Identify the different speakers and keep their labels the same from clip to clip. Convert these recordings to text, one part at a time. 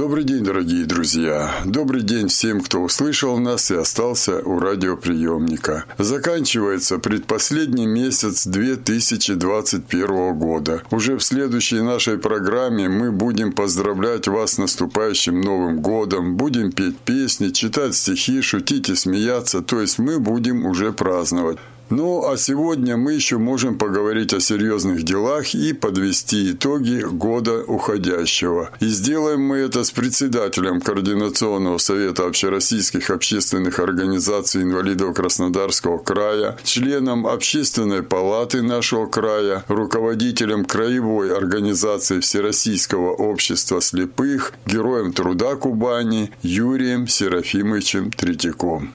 Speaker 1: Добрый день, дорогие друзья. Добрый день всем, кто услышал нас и остался у радиоприемника. Заканчивается предпоследний месяц 2021 года. Уже в следующей нашей программе мы будем поздравлять вас с наступающим Новым годом, будем петь песни, читать стихи, шутить и смеяться, то есть мы будем уже праздновать. Ну, а сегодня мы еще можем поговорить о серьезных делах и подвести итоги года уходящего. И сделаем мы это с председателем Координационного совета общероссийских общественных организаций инвалидов Краснодарского края, членом Общественной палаты нашего края, руководителем Краевой организации Всероссийского общества слепых, героем труда Кубани Юрием Серафимовичем Третьяком.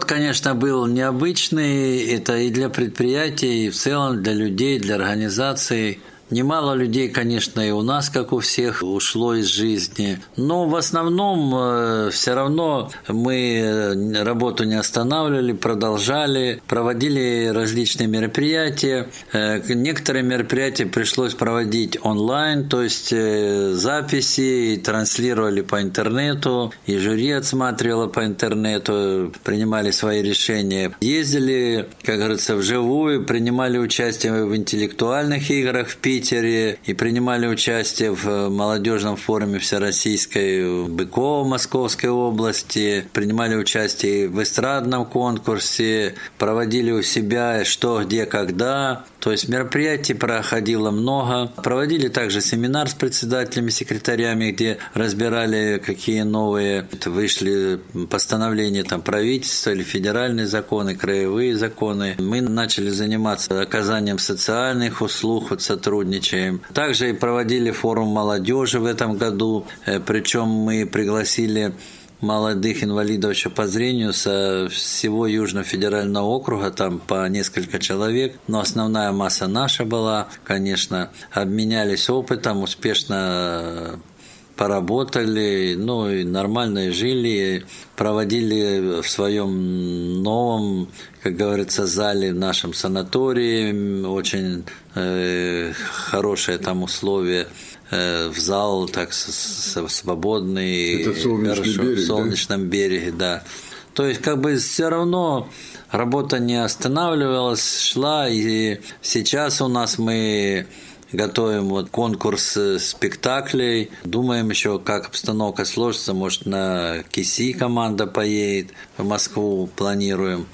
Speaker 2: Год, конечно, был необычный. Это и для предприятий, и в целом для людей, для организаций. Немало людей, конечно, и у нас, как у всех, ушло из жизни. Но в основном э, все равно мы э, работу не останавливали, продолжали, проводили различные мероприятия. Э, некоторые мероприятия пришлось проводить онлайн, то есть записи, транслировали по интернету, и жюри отсматривало по интернету, принимали свои решения. Ездили, как говорится, вживую, принимали участие в интеллектуальных играх в Питере, Питере и принимали участие в э, молодежном форуме всероссийской Быкова Московской области, принимали участие в эстрадном конкурсе, проводили у себя что, где, когда. То есть мероприятий проходило много. Проводили также семинар с председателями, секретарями, где разбирали, какие новые вышли постановления там, правительства или федеральные законы, краевые законы. Мы начали заниматься оказанием социальных услуг, вот сотрудничаем. Также и проводили форум молодежи в этом году, э, причем мы пригласили молодых инвалидов еще по зрению со всего Южного федерального округа, там по несколько человек, но основная масса наша была, конечно, обменялись опытом, успешно поработали, ну и нормально жили, проводили в своем новом, как говорится, зале в нашем санатории, очень э, хорошие там условия Э, в зал так свободный,
Speaker 1: Это
Speaker 2: хорошо,
Speaker 1: берег,
Speaker 2: в солнечном
Speaker 1: да?
Speaker 2: береге, да. То есть как бы все равно работа не останавливалась, шла, и сейчас у нас мы готовим вот конкурс спектаклей. Думаем еще, как обстановка сложится. Может, на КИСИ команда поедет в Москву, планируем.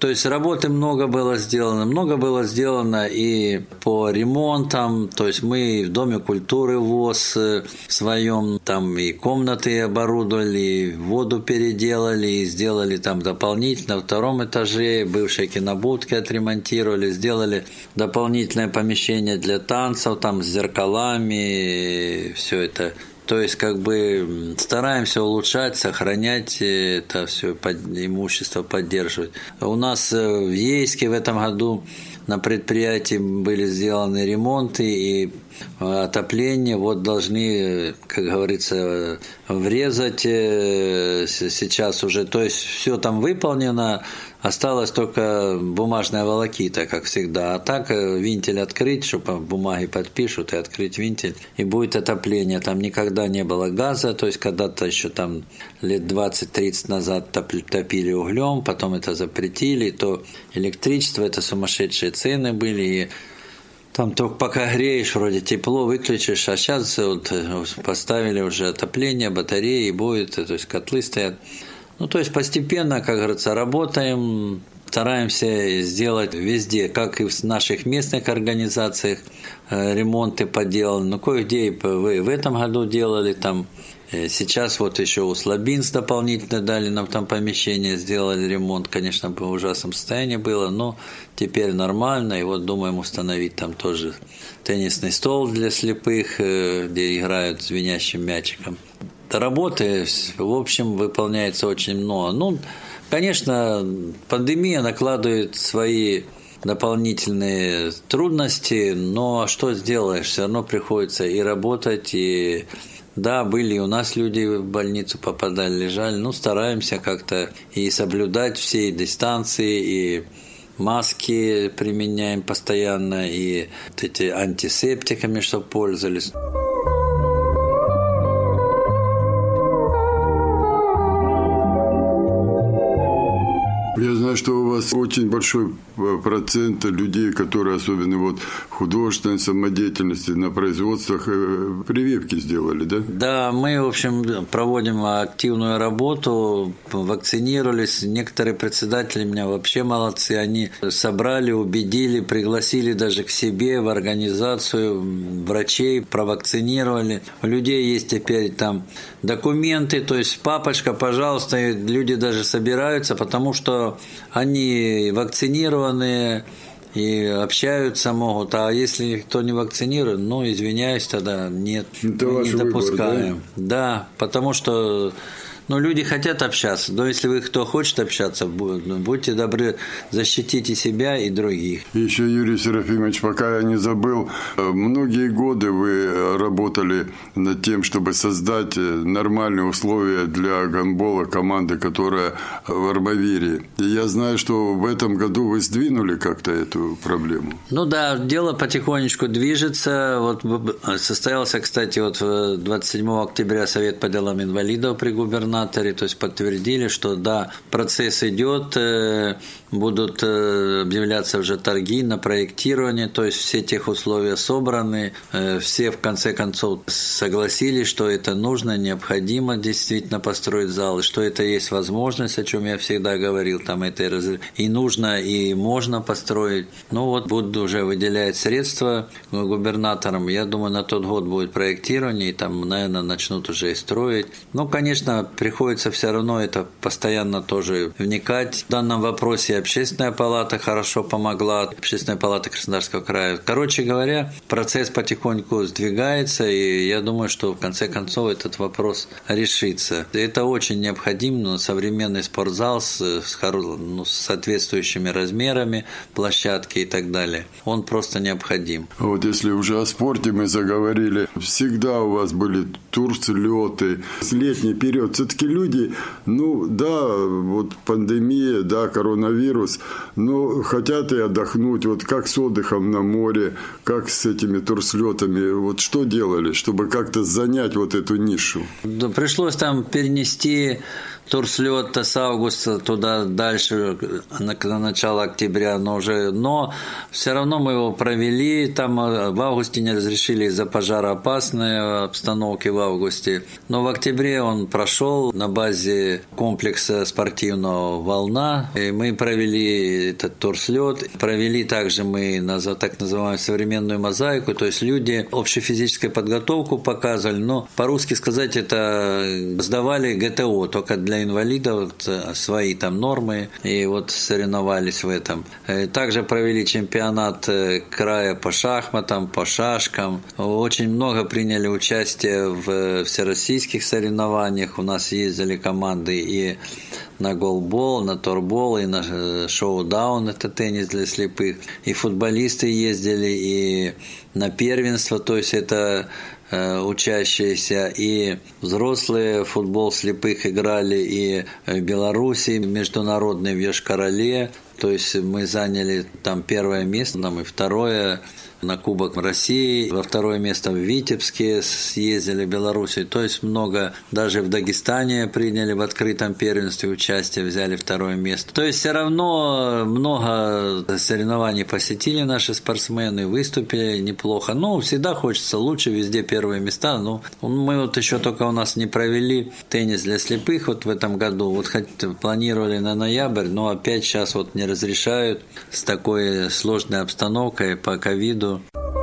Speaker 2: То есть работы много было сделано, много было сделано и по ремонтам, то есть мы в Доме культуры ВОЗ в своем там и комнаты оборудовали, и воду переделали, и сделали там дополнительно. На втором этаже, бывшие кинобудки отремонтировали, сделали дополнительное помещение для танцев, там с зеркалами, все это то есть, как бы стараемся улучшать, сохранять это все имущество, поддерживать. У нас э, в Ейске в этом году на предприятии были сделаны ремонты и отопление. Вот должны, как говорится, врезать э, сейчас уже. То есть все там выполнено, Осталось только бумажная волокита, как всегда. А так э, винтель открыть, чтобы бумаги подпишут, и открыть винтель, и будет отопление. Там никогда не было газа, то есть когда-то еще там лет 20-30 назад топили углем, потом это запретили, то электричество, это сумасшедшие цены были, и там только пока греешь, вроде тепло, выключишь, а сейчас вот э, поставили уже отопление, батареи, будет, то есть котлы стоят. Ну, то есть постепенно, как говорится, работаем, стараемся сделать везде, как и в наших местных организациях, э, ремонты поделаны. Ну, кое-где вы в этом году делали там. Э, сейчас вот еще у Слабинс дополнительно дали нам там помещение, сделали ремонт. Конечно, в ужасном состоянии было, но теперь нормально. И вот думаем установить там тоже теннисный стол для слепых, э, где играют звенящим мячиком. Работы, в общем, выполняется очень много. Ну, конечно, пандемия накладывает свои дополнительные трудности, но что сделаешь, все равно приходится и работать, и да, были у нас люди в больницу попадали, лежали, ну, стараемся как-то и соблюдать все дистанции, и маски применяем постоянно, и вот эти антисептиками, чтобы пользовались.
Speaker 1: Вас очень большой э, процент людей, которые особенно вот художественной самодеятельности на производствах э, прививки сделали, да?
Speaker 2: Да, мы, в общем, проводим активную работу, вакцинировались. Некоторые председатели меня вообще молодцы. Они собрали, убедили, пригласили даже к себе в организацию врачей, провакцинировали. У людей есть теперь там документы, то есть папочка, пожалуйста, люди даже собираются, потому что они вакцинированные и общаются могут, а если никто не вакцинирован, ну, извиняюсь, тогда нет, Это мы не допускаем. Выбор, да? да, потому что но люди хотят общаться. Но если вы кто хочет общаться, будьте добры, защитите себя и других.
Speaker 1: Еще, Юрий Серафимович, пока я не забыл, многие годы вы работали над тем, чтобы создать нормальные условия для гандбола команды, которая в Армавире. И я знаю, что в этом году вы сдвинули как-то эту проблему.
Speaker 2: Ну да, дело потихонечку движется. Вот состоялся, кстати, вот 27 октября Совет по делам инвалидов при губернаторе губернаторе, то есть подтвердили, что да, процесс идет, э, будут э, объявляться уже торги на проектирование, то есть все тех условия собраны, э, все в конце концов согласились, что это нужно, необходимо действительно построить зал, и что это есть возможность, о чем я всегда говорил, там это и нужно, и можно построить. Ну вот будут уже выделять средства губернаторам, я думаю, на тот год будет проектирование, и там, наверное, начнут уже и строить. Ну, конечно, приходится все равно это постоянно тоже вникать. В данном вопросе общественная палата хорошо помогла, общественная палата Краснодарского края. Короче говоря, процесс потихоньку сдвигается, и я думаю, что в конце концов этот вопрос решится. Это очень необходимо, современный спортзал с, с, ну, с соответствующими размерами площадки и так далее. Он просто необходим.
Speaker 1: Вот если уже о спорте мы заговорили, всегда у вас были турслеты, с летний период все-таки люди, ну да, вот пандемия, да, коронавирус, но хотят и отдохнуть. Вот как с отдыхом на море, как с этими турслетами. Вот что делали, чтобы как-то занять вот эту нишу?
Speaker 2: Да, пришлось там перенести турслет с августа туда дальше, на, на начало октября, но уже, но все равно мы его провели, там э, в августе не разрешили из-за пожароопасной обстановки в августе, но в октябре он прошел на базе комплекса спортивного «Волна», и мы провели этот турслет, провели также мы на так называемую современную мозаику, то есть люди общефизическую подготовку показывали, но по-русски сказать это сдавали ГТО, только для инвалидов э, свои там нормы, и вот соревновались в этом. Э, также провели чемпионат э, края по шахматам, по шашкам. Очень много приняли участие в всероссийских соревнованиях. У нас ездили команды и на голбол, на торбол и на шоу-даун, это теннис для слепых. И футболисты ездили, и на первенство, то есть это Э, учащиеся, и взрослые футбол слепых играли и в Беларуси, международный в Йошкар-Оле, то есть мы заняли там первое место, там и второе на Кубок России, во второе место в Витебске съездили, Белоруссии. То есть много, даже в Дагестане приняли в открытом первенстве участие, взяли второе место. То есть все равно много соревнований посетили наши спортсмены, выступили неплохо. Ну, всегда хочется лучше, везде первые места. Ну, мы вот еще только у нас не провели теннис для слепых вот в этом году. Вот хоть планировали на ноябрь, но опять сейчас вот не разрешают с такой сложной обстановкой по ковиду saludo.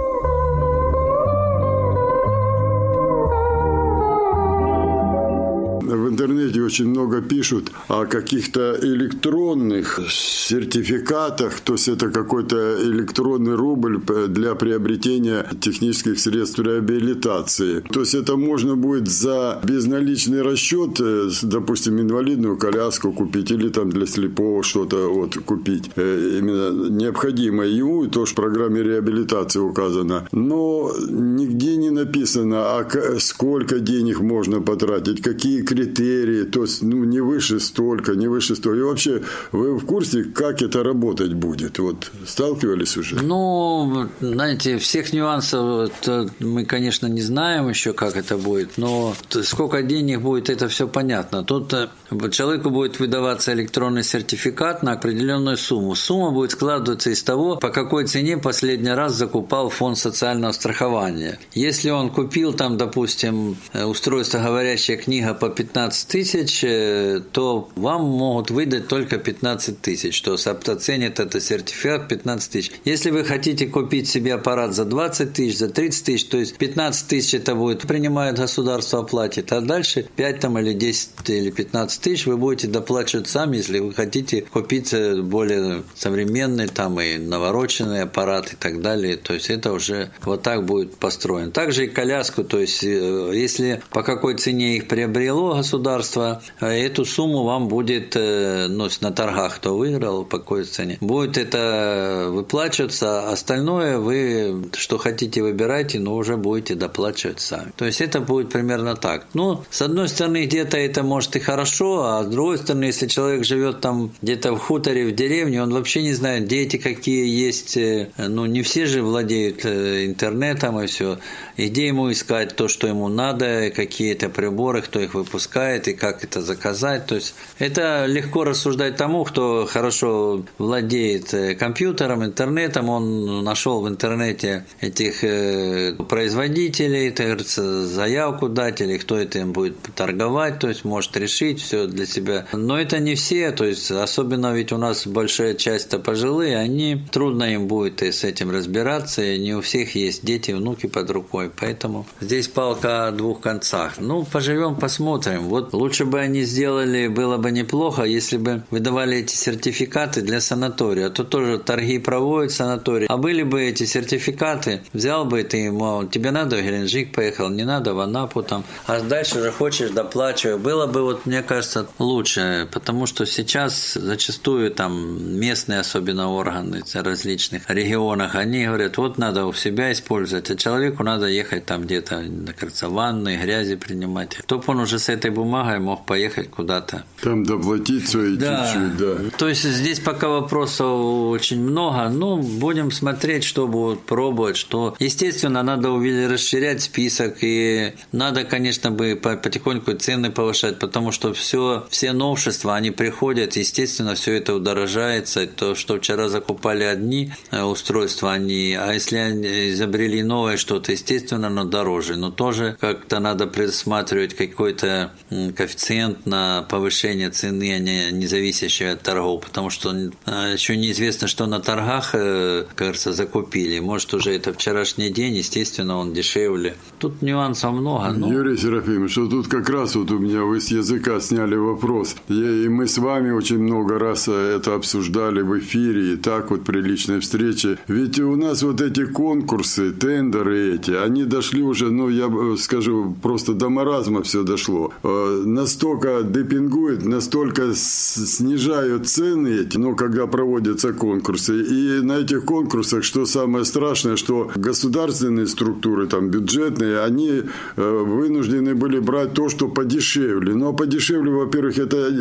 Speaker 1: В интернете очень много пишут о каких-то электронных сертификатах, то есть это какой-то электронный рубль для приобретения технических средств реабилитации. То есть это можно будет за безналичный расчет, э, допустим, инвалидную коляску купить или там для слепого что-то вот купить. Э, именно необходимое ему, и тоже в программе реабилитации указано. Но нигде не написано, а сколько денег можно потратить, какие критерии, то есть ну, не выше столько, не выше столько. И вообще, вы в курсе, как это работать будет? Вот сталкивались уже?
Speaker 2: Ну, знаете, всех нюансов мы, конечно, не знаем еще, как это будет, но сколько денег будет, это все понятно. Тут э, человеку будет выдаваться электронный сертификат на определенную сумму. Сумма будет складываться из того, по какой цене последний раз закупал фонд социального страхования. Если он купил там, допустим, э, устройство «Говорящая книга» по 15 тысяч, э, то вам могут выдать только 15 тысяч, то есть оценит это сертификат 15 тысяч. Если вы хотите купить себе аппарат за 20 тысяч, за 30 тысяч, то есть 15 тысяч это будет, принимает государство, оплатит, а дальше 5 там, или 10 или 15 тысяч вы будете доплачивать сами, если вы хотите купить э, более современный там и навороченный аппарат и так далее. То есть это уже вот так будет построен. Также и коляску, то есть э, если по какой цене их приобрело государство, э, эту сумму вам будет, ну, на торгах кто выиграл, по какой цене, будет это выплачиваться, остальное вы, что хотите, выбирайте, но уже будете доплачивать сами. То есть это будет примерно так. Ну, с одной стороны, где-то это может и хорошо, а с другой стороны, если человек живет там где-то в хуторе, в деревне, он вообще не знает, где эти какие есть, э, ну, не все же владеют э, интернетом и все и где ему искать то, что ему надо, какие это приборы, кто их выпускает и как это заказать. То есть это легко рассуждать тому, кто хорошо владеет э, компьютером, интернетом, он нашел в интернете этих э, производителей, это, говорится, заявку дать или кто это им будет торговать, то есть может решить все для себя. Но это не все, то есть особенно ведь у нас большая часть-то пожилые, они трудно им будет и с этим разбираться, и не у всех есть дети, внуки под рукой. Поэтому здесь палка о двух концах. Ну, поживем, посмотрим. Вот лучше бы они сделали, было бы неплохо, если бы выдавали эти сертификаты для санатория. А то тоже торги проводят санатории. А были бы эти сертификаты, взял бы ты, мол, тебе надо в Геленджик поехал, не надо в Анапу там, а дальше уже хочешь, доплачивай. Было бы, вот мне кажется, лучше, потому что сейчас зачастую там местные, особенно органы в различных регионах, они говорят, вот надо у себя использовать, а человеку надо ехать там где-то, кажется, ванны, грязи принимать. Кто бы он уже с этой бумагой мог поехать куда-то.
Speaker 1: Там доплатить свои да. чуть-чуть, да.
Speaker 2: То есть здесь пока вопросов очень много. Ну, будем смотреть, что будут пробовать, что... Естественно, надо расширять список, и надо, конечно, бы потихоньку цены повышать, потому что все, все новшества, они приходят, естественно, все это удорожается. То, что вчера закупали одни э, устройства, они, а если они изобрели новое что-то, естественно, оно дороже, но тоже как-то надо предусматривать какой-то коэффициент на повышение цены, а не, не зависящий от торгов, потому что а, еще неизвестно, что на торгах, э, кажется, закупили. Может, уже это вчерашний день, естественно, он дешевле. Тут нюансов много.
Speaker 1: Но... Юрий Серафимович, что тут как раз вот у меня вы с языка сняли вопрос. и мы с вами очень много раз э, это обсуждали в эфире, и так вот при личной встрече. Ведь у нас вот эти конкурсы, тендеры эти, они дошли уже, ну, я скажу, просто до маразма все дошло. Э, настолько депингуют, настолько снижают цены эти, ну, когда проводятся конкурсы. И на этих конкурсах, что самое страшное, что государственные структуры, там, бюджетные, они э, вынуждены были брать то, что подешевле. Но подешевле, во-первых, это э,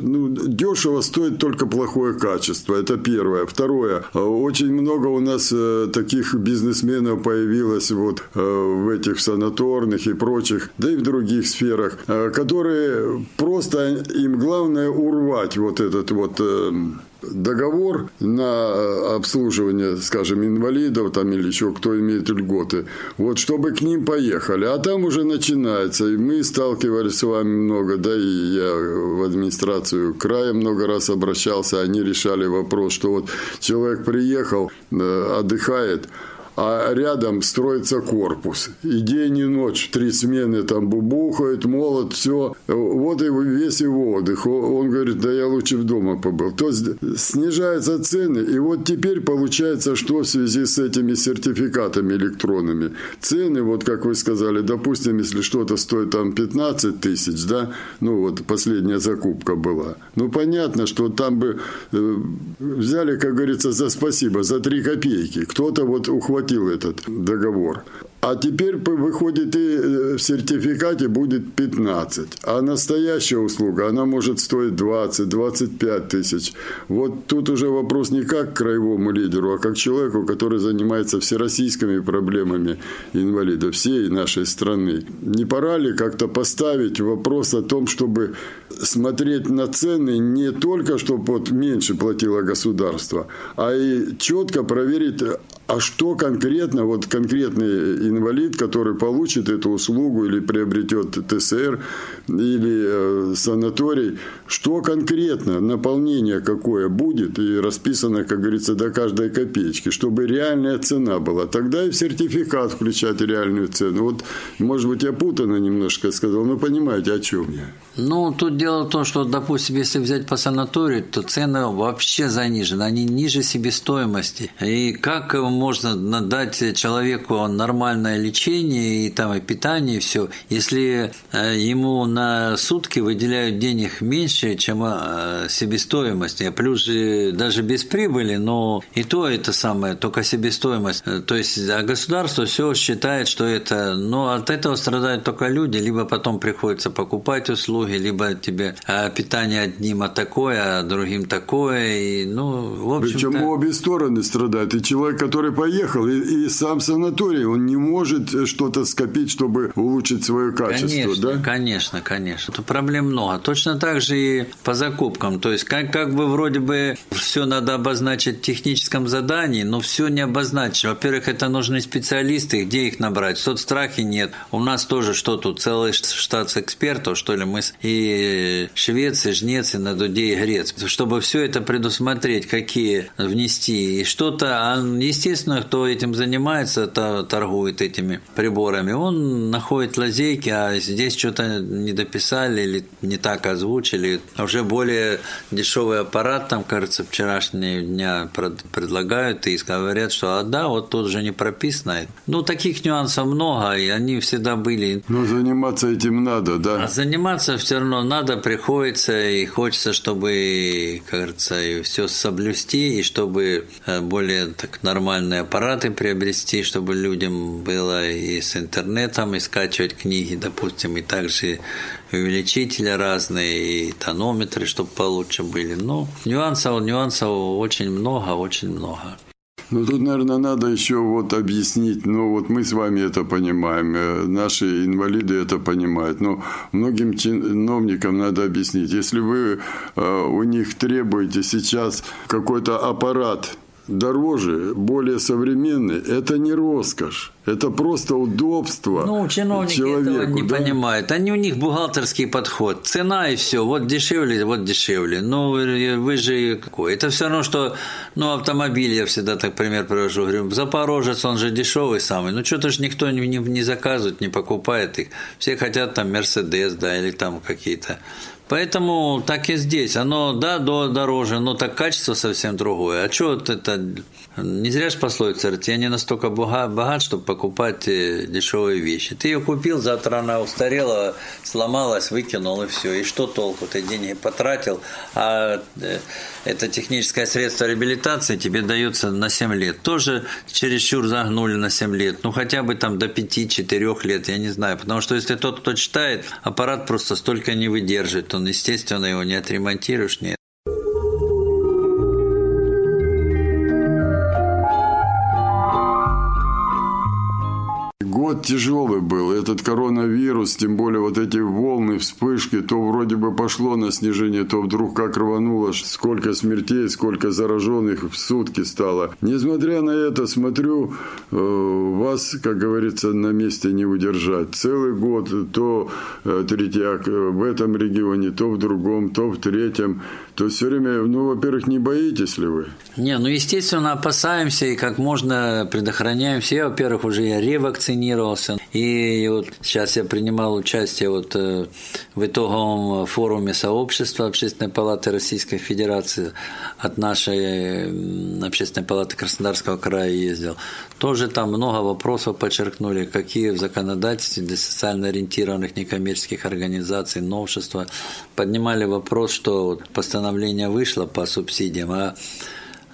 Speaker 1: ну, дешево стоит только плохое качество. Это первое. Второе. Очень много у нас таких бизнесменов появилось вот Э, в этих санаторных и прочих, да и в других сферах, э, которые просто им главное урвать вот этот вот э, договор на обслуживание, скажем, инвалидов там или еще кто имеет льготы, вот чтобы к ним поехали. А там уже начинается. И мы сталкивались с вами много, да, и я в администрацию края много раз обращался, они решали вопрос, что вот человек приехал, отдыхает, а рядом строится корпус. И день, и ночь, три смены там бубухают, молот, все. Вот и весь его отдых. Он говорит, да я лучше в дома побыл. То есть снижаются цены, и вот теперь получается, что в связи с этими сертификатами электронными. Цены, вот как вы сказали, допустим, если что-то стоит там 15 тысяч, да, ну вот последняя закупка была. Ну понятно, что там бы э, взяли, как говорится, за спасибо, за 3 копейки. Кто-то вот ухватил этот договор. А теперь выходит и э, в сертификате будет 15. А настоящая услуга, она может стоить 20-25 тысяч. Вот тут уже вопрос не как к краевому лидеру, а как человеку, который занимается всероссийскими проблемами инвалидов всей нашей страны. Не пора ли как-то поставить вопрос о том, чтобы смотреть на цены не только, чтобы вот меньше платило государство, а и четко проверить, а что конкретно, вот конкретный инвалид, который получит эту услугу или приобретет ТСР или э, санаторий, что конкретно, наполнение какое будет и расписано, как говорится, до каждой копеечки, чтобы реальная цена была. Тогда и в сертификат включать реальную цену. Вот, может быть, я путано немножко сказал, но понимаете, о чем я.
Speaker 2: Ну, тут дело в том, что, допустим, если взять по санаторию, то цены вообще занижены, они ниже себестоимости. И как можно дать человеку нормальное лечение и там и питание, и все, если э, ему на сутки выделяют денег меньше, чем э, себестоимость, а плюс же даже без прибыли, но и то это самое, только себестоимость. Э, то есть, а государство все считает, что это, но от этого страдают только люди, либо потом приходится покупать услуги, либо тебе а питание одним а такое, а другим такое. И, ну, в общем
Speaker 1: Причем обе стороны страдают. И человек, который поехал, и, и сам санаторий, он не может что-то скопить, чтобы улучшить свое качество.
Speaker 2: Конечно,
Speaker 1: да?
Speaker 2: конечно, конечно. Тут проблем много. Точно так же и по закупкам. То есть, как, как бы вроде бы все надо обозначить в техническом задании, но все не обозначить. Во-первых, это нужны специалисты, где их набрать? В соцстрахе нет. У нас тоже что тут, целый штат экспертов, что ли, мы и швец, и жнец, и на дуде, и грец. Чтобы все это предусмотреть, какие внести. И что-то, а, естественно, кто этим занимается, то торгует этими приборами, он находит лазейки, а здесь что-то не дописали или не так озвучили. Уже более дешевый аппарат, там, кажется, вчерашнего дня предлагают и говорят, что а да, вот тут уже не прописано. Ну, таких нюансов много, и они всегда были.
Speaker 1: Но заниматься этим надо, да?
Speaker 2: А заниматься все равно надо, приходится, и хочется, чтобы, как говорится, и все соблюсти, и чтобы э, более так нормальные аппараты приобрести, чтобы людям было и с интернетом, и скачивать книги, допустим, и также увеличители разные, и тонометры, чтобы получше были. Ну, нюансов, нюансов очень много, очень много.
Speaker 1: Ну, тут, наверное, надо еще вот объяснить, ну, вот мы с вами это понимаем, э, наши инвалиды это понимают, но многим чиновникам надо объяснить, если вы э, у них требуете сейчас какой-то аппарат, дороже, более современный, это не роскошь. Это просто удобство
Speaker 2: Ну, чиновники
Speaker 1: человеку,
Speaker 2: этого не
Speaker 1: да?
Speaker 2: понимают. Они у них бухгалтерский подход. Цена и все. Вот дешевле, вот дешевле. Ну, вы, вы же какой? Это все равно, что ну, автомобиль, я всегда так пример привожу. Говорю, Запорожец, он же дешевый самый. Ну, что-то же никто не, не, не заказывает, не покупает их. Все хотят там Мерседес, да, или там какие-то Поэтому так и здесь. Оно, да, дороже, но так качество совсем другое. А что вот это не зря же пословица говорит, я не настолько богат, чтобы покупать э, дешевые вещи. Ты ее купил, завтра она устарела, сломалась, выкинул и все. И что толку? Ты деньги потратил, а э, это техническое средство реабилитации тебе дается на 7 лет. Тоже чересчур загнули на 7 лет. Ну, хотя бы там до 5-4 лет, я не знаю. Потому что если тот, кто читает, аппарат просто столько не выдержит. Он, естественно, его не отремонтируешь, не
Speaker 1: тяжелый был. Этот коронавирус, тем более вот эти волны, вспышки, то вроде бы пошло на снижение, то вдруг как рвануло, сколько смертей, сколько зараженных в сутки стало. Несмотря на это, смотрю, э, вас, как говорится, на месте не удержать. Целый год то э, третьяк в этом регионе, то в другом, то в третьем. То все время, ну, во-первых, не боитесь ли вы?
Speaker 2: Не, ну, естественно, опасаемся и как можно предохраняемся. Я, во-первых, уже я ревакцинировался. И вот сейчас я принимал участие вот э, в итоговом форуме сообщества Общественной палаты Российской Федерации. От нашей Общественной палаты Краснодарского края ездил. Тоже там много вопросов подчеркнули, какие в законодательстве для социально ориентированных некоммерческих организаций новшества. Поднимали вопрос, что постановление вышло по субсидиям, а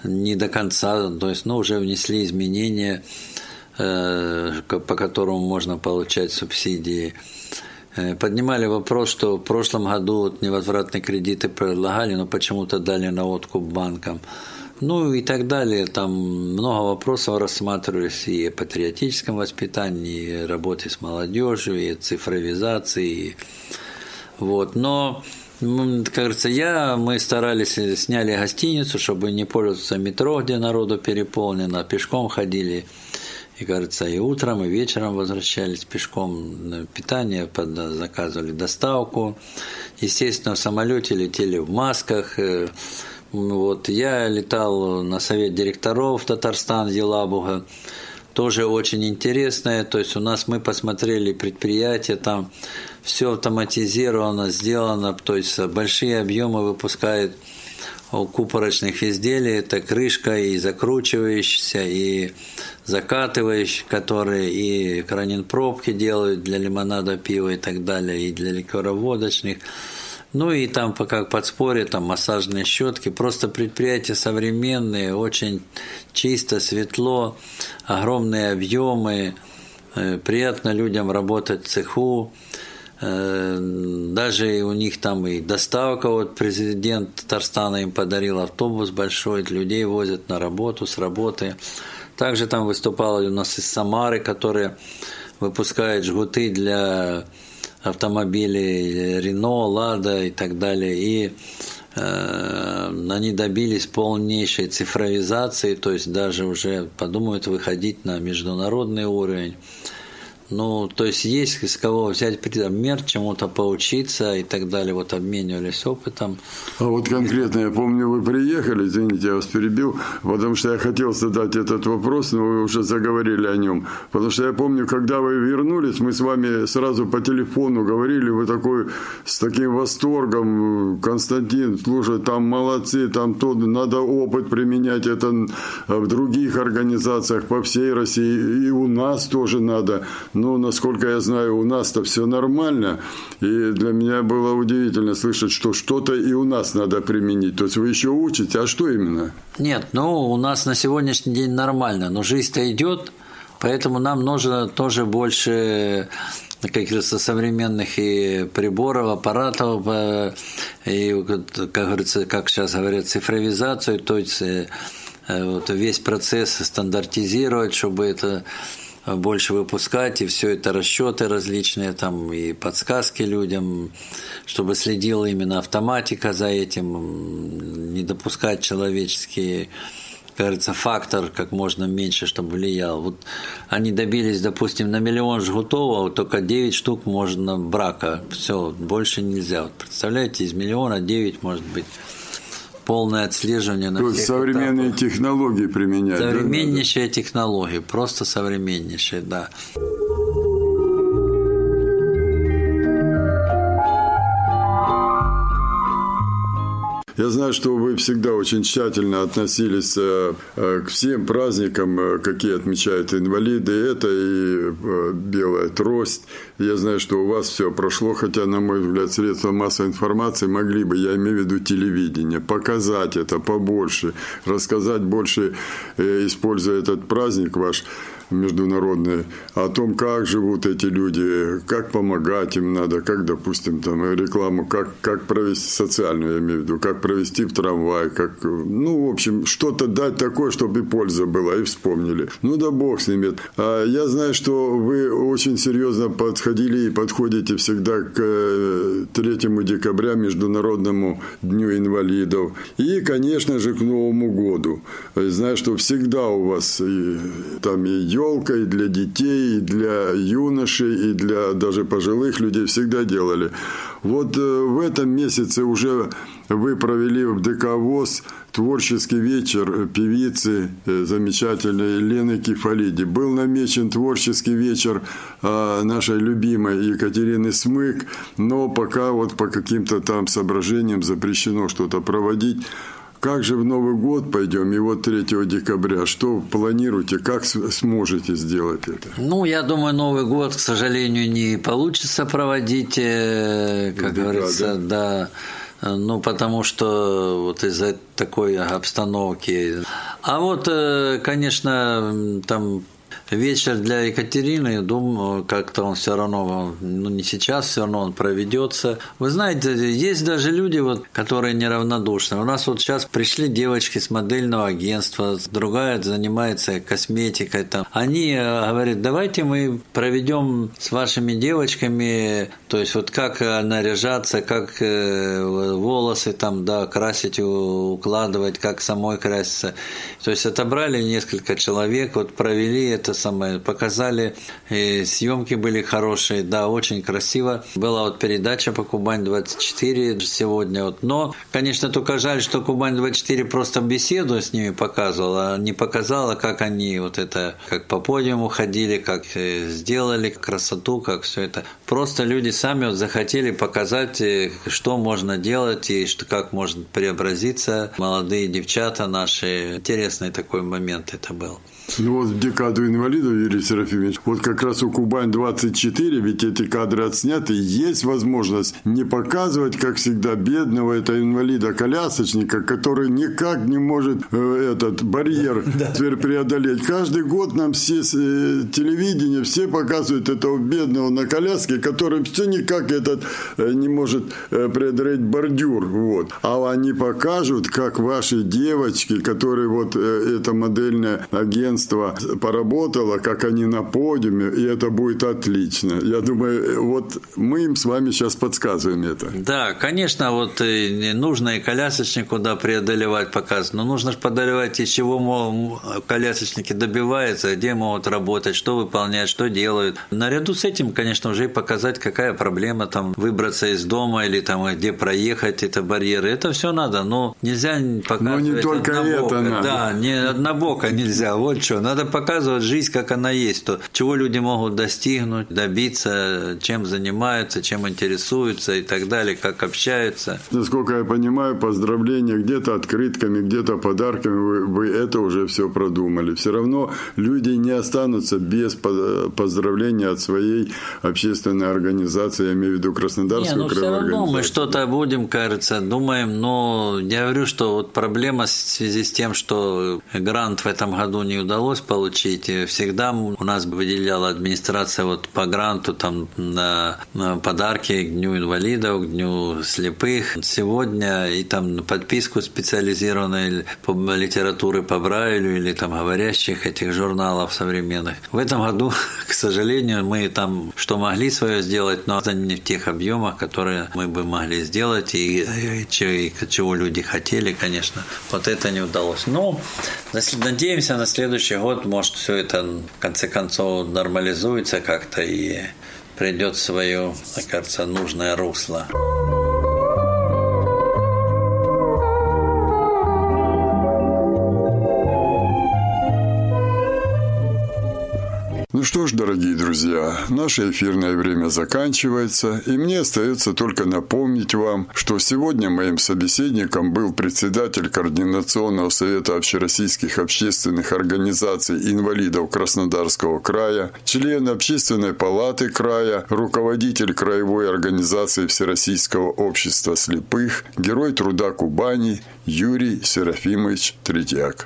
Speaker 2: не до конца, то есть, ну, уже внесли изменения, по которому можно получать субсидии. Э, поднимали вопрос, что в прошлом году вот невозвратные кредиты предлагали, но почему-то дали на откуп банкам. Ну и так далее. Там много вопросов рассматривались и о патриотическом воспитании, и работе с молодежью, и цифровизации. Вот. Но как говорится, я, мы старались, сняли гостиницу, чтобы не пользоваться метро, где народу переполнено, а пешком ходили. И, кажется, и утром, и вечером возвращались пешком. Питание под, заказывали доставку. Естественно, в самолете летели в масках. Э, вот. Я летал на совет директоров Татарстан, Елабуга. Тоже очень интересное. То есть у нас мы посмотрели предприятия там все автоматизировано, сделано, то есть большие объемы выпускает купорочных изделий, это крышка и закручивающаяся, и закатывающий, которые и кранин пробки делают для лимонада, пива и так далее, и для ликероводочных. Ну и там как подспорье, там массажные щетки, просто предприятия современные, очень чисто, светло, огромные объемы, э, приятно людям работать в цеху, Э, даже у них там и доставка, вот президент Татарстана им подарил автобус большой, людей возят на работу, с работы. Также там выступала у нас из Самары, которая выпускает жгуты для автомобилей Рено, Лада и так далее. И э, они добились полнейшей цифровизации, то есть даже уже подумают выходить на международный уровень. Ну, то есть есть с кого взять пример, чему-то поучиться и так далее. Вот обменивались опытом.
Speaker 1: А вот конкретно, я помню, вы приехали, извините, я вас перебил, потому что я хотел задать этот вопрос, но вы уже заговорили о нем. Потому что я помню, когда вы вернулись, мы с вами сразу по телефону говорили, вы такой, с таким восторгом, Константин, слушай, там молодцы, там то, надо опыт применять, это в других организациях по всей России, и у нас тоже надо. Ну, насколько я знаю, у нас-то все нормально. И для меня было удивительно слышать, что что-то и у нас надо применить. То есть вы еще учите, а что именно?
Speaker 2: Нет, ну, у нас на сегодняшний день нормально, но жизнь-то идет, поэтому нам нужно тоже больше каких-то современных и приборов, аппаратов, э, и, как говорится, как сейчас говорят, цифровизацию, то есть э, вот весь процесс стандартизировать, чтобы это больше выпускать, и все это расчеты различные, там и подсказки людям, чтобы следила именно автоматика за этим, не допускать человеческие кажется, фактор как можно меньше, чтобы влиял. Вот они добились, допустим, на миллион жгутов, а вот только 9 штук можно брака. Все, больше нельзя. Вот представляете, из миллиона 9 может быть полное отслеживание на
Speaker 1: То есть современные этапах. технологии применять.
Speaker 2: Современнейшие да? технологии, просто современнейшие, да.
Speaker 1: Я знаю, что вы всегда очень тщательно относились э, э, к всем праздникам, э, какие отмечают инвалиды. Это и белая трость. Я знаю, что у вас все прошло, хотя, на мой взгляд, средства массовой информации могли бы, я имею в виду телевидение, показать это побольше, рассказать больше, используя этот праздник ваш. Международные о том, как живут эти люди, как помогать им надо, как, допустим, там рекламу, как, как провести социальную, я имею в виду, как провести в трамвай, как, ну, в общем, что-то дать такое, чтобы и польза была, и вспомнили. Ну да бог с ними. А я знаю, что вы очень серьезно подходили и подходите всегда к 3 э, декабря, Международному дню инвалидов. И, конечно же, к Новому году. Знаю, что всегда у вас и, там и елка, и для детей, и для юношей, и для даже пожилых людей всегда делали. Вот э, в этом месяце уже вы провели в ДК ВОЗ творческий вечер певицы э, замечательной Лены Кефалиди. Был намечен творческий вечер а, нашей любимой Екатерины Смык, но пока вот по каким-то там соображениям запрещено что-то проводить. Как же в Новый год пойдем, и вот 3 декабря, что планируете, как сможете сделать это?
Speaker 2: Ну, я думаю, Новый год, к сожалению, не получится проводить, э, как Века, говорится, да. да ну, потому что вот из-за такой обстановки. А вот, э, конечно, там вечер для Екатерины, думаю, как-то он все равно, ну не сейчас, все равно он проведется. Вы знаете, есть даже люди, вот, которые неравнодушны. У нас вот сейчас пришли девочки с модельного агентства, другая занимается косметикой. Там. Они э, говорят, давайте мы проведем с вашими девочками, то есть вот как наряжаться, как э, волосы там, да, красить, укладывать, как самой краситься. То есть отобрали несколько человек, вот провели это самое, показали, и съемки были хорошие, да, очень красиво. Была вот передача по Кубань-24 сегодня, вот. но, конечно, только жаль, что Кубань-24 просто беседу с ними показывала, а не показала, как они вот это, как по подиуму ходили, как э, сделали красоту, как все это. Просто люди сами вот захотели показать, э, что можно делать и что, как можно преобразиться. Молодые девчата наши. Интересный такой момент это был.
Speaker 1: Ну вот в декаду инвалидов, Юрий Серафимович, вот как раз у Кубань-24, ведь эти кадры отсняты, есть возможность не показывать, как всегда, бедного этого инвалида-колясочника, который никак не может э, этот барьер теперь преодолеть. Каждый год нам все э, телевидение, все показывают этого бедного на коляске, который все никак этот э, не может э, преодолеть бордюр. Вот. А они покажут, как ваши девочки, которые вот э, это модельное агентство агентство поработало, как они на подиуме, и это будет отлично. Я думаю, вот мы им с вами сейчас подсказываем это.
Speaker 2: Да, конечно, вот нужно и колясочнику да, преодолевать показ, но нужно же преодолевать, из чего колясочники добиваются, где могут работать, что выполнять, что делают. Наряду с этим, конечно, уже и показать, какая проблема там выбраться из дома или там где проехать, это барьеры. Это все надо, но нельзя показывать Но
Speaker 1: не только
Speaker 2: однобоко.
Speaker 1: это надо.
Speaker 2: Да, не однобоко нельзя. Вот что, надо показывать жизнь, как она есть, то, чего люди могут достигнуть, добиться, чем занимаются, чем интересуются и так далее, как общаются.
Speaker 1: Насколько я понимаю, поздравления где-то открытками, где-то подарками, вы, вы это уже все продумали. Все равно люди не останутся без поздравления от своей общественной организации, я имею в виду Краснодарскую
Speaker 2: не, ну, все равно мы что-то будем, кажется, думаем, но я говорю, что вот проблема в связи с тем, что грант в этом году не удался удалось получить. Всегда у нас выделяла администрация вот по гранту там на, на подарки к Дню инвалидов, к Дню слепых. Сегодня и там подписку специализированной литературы по Брайлю или там говорящих этих журналов современных. В этом году, к сожалению, мы там что могли свое сделать, но это не в тех объемах, которые мы бы могли сделать и, и, и чего люди хотели, конечно. Вот это не удалось. Но надеемся на следующий следующий год, может, все это в конце концов нормализуется как-то и придет в свое, мне кажется, нужное русло.
Speaker 1: Что ж, дорогие друзья, наше эфирное время заканчивается, и мне остается только напомнить вам, что сегодня моим собеседником был председатель Координационного совета общероссийских общественных организаций инвалидов Краснодарского края, член Общественной палаты края, руководитель Краевой организации Всероссийского общества слепых, герой труда Кубани Юрий Серафимович Третьяк.